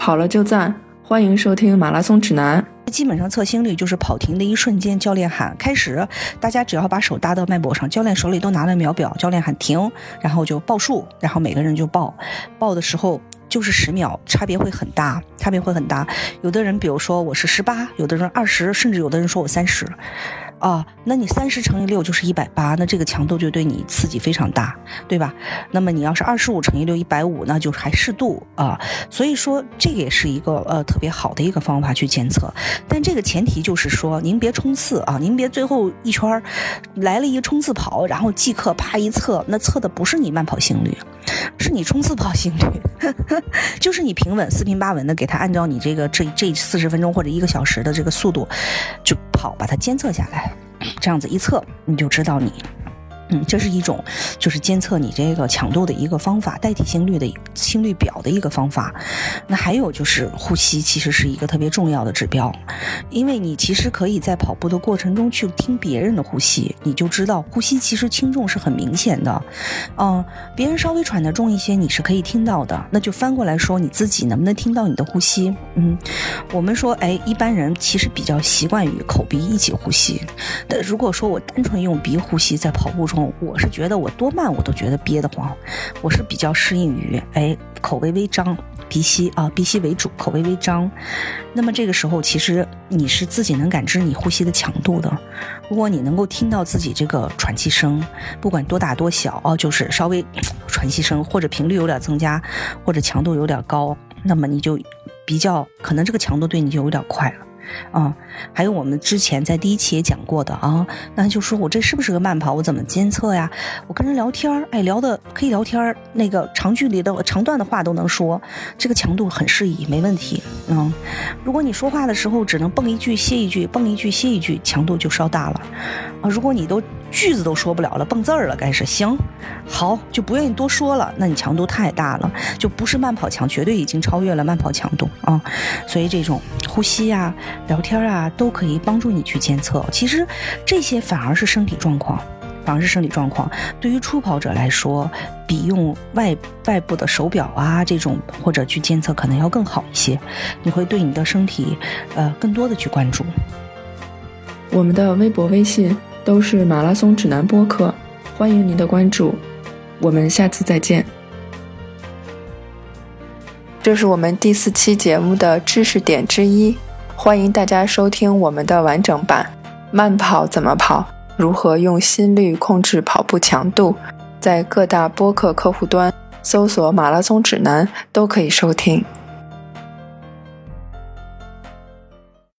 跑了就赞，欢迎收听马拉松指南。基本上测心率就是跑停的一瞬间，教练喊开始，大家只要把手搭到脉搏上，教练手里都拿了秒表，教练喊停，然后就报数，然后每个人就报，报的时候就是十秒，差别会很大，差别会很大。有的人比如说我是十八，有的人二十，甚至有的人说我三十。啊，那你三十乘以六就是一百八，那这个强度就对你刺激非常大，对吧？那么你要是二十五乘以六一百五，那就还适度啊。所以说这个也是一个呃特别好的一个方法去监测，但这个前提就是说您别冲刺啊，您别最后一圈来了一个冲刺跑，然后即刻啪一测，那测的不是你慢跑心率，你冲刺跑心率，就是你平稳四平八稳的给他按照你这个这这四十分钟或者一个小时的这个速度就跑，把它监测下来。这样子一测，你就知道你。嗯，这是一种就是监测你这个强度的一个方法，代替心率的心率表的一个方法。那还有就是呼吸，其实是一个特别重要的指标，因为你其实可以在跑步的过程中去听别人的呼吸，你就知道呼吸其实轻重是很明显的。嗯，别人稍微喘得重一些，你是可以听到的。那就翻过来说，你自己能不能听到你的呼吸？嗯，我们说，哎，一般人其实比较习惯于口鼻一起呼吸。但如果说我单纯用鼻呼吸在跑步中，我是觉得我多慢我都觉得憋得慌，我是比较适应于哎口微微张，鼻吸啊鼻吸为主，口微微张。那么这个时候其实你是自己能感知你呼吸的强度的。如果你能够听到自己这个喘气声，不管多大多小哦，就是稍微喘气声或者频率有点增加，或者强度有点高，那么你就比较可能这个强度对你就有点快了。啊，还有我们之前在第一期也讲过的啊，那就说我这是不是个慢跑？我怎么监测呀？我跟人聊天儿，哎，聊的可以聊天儿，那个长距离的、长段的话都能说，这个强度很适宜，没问题。嗯，如果你说话的时候只能蹦一句歇一句，蹦一句歇一句，强度就稍大了。啊，如果你都句子都说不了了，蹦字儿了，该是行，好就不愿意多说了，那你强度太大了，就不是慢跑强，绝对已经超越了慢跑强度啊。所以这种呼吸呀。聊天啊，都可以帮助你去监测。其实这些反而是身体状况，反而是身体状况。对于初跑者来说，比用外外部的手表啊这种或者去监测可能要更好一些。你会对你的身体呃更多的去关注。我们的微博、微信都是马拉松指南播客，欢迎您的关注。我们下次再见。这是我们第四期节目的知识点之一。欢迎大家收听我们的完整版。慢跑怎么跑？如何用心率控制跑步强度？在各大播客客户端搜索“马拉松指南”都可以收听。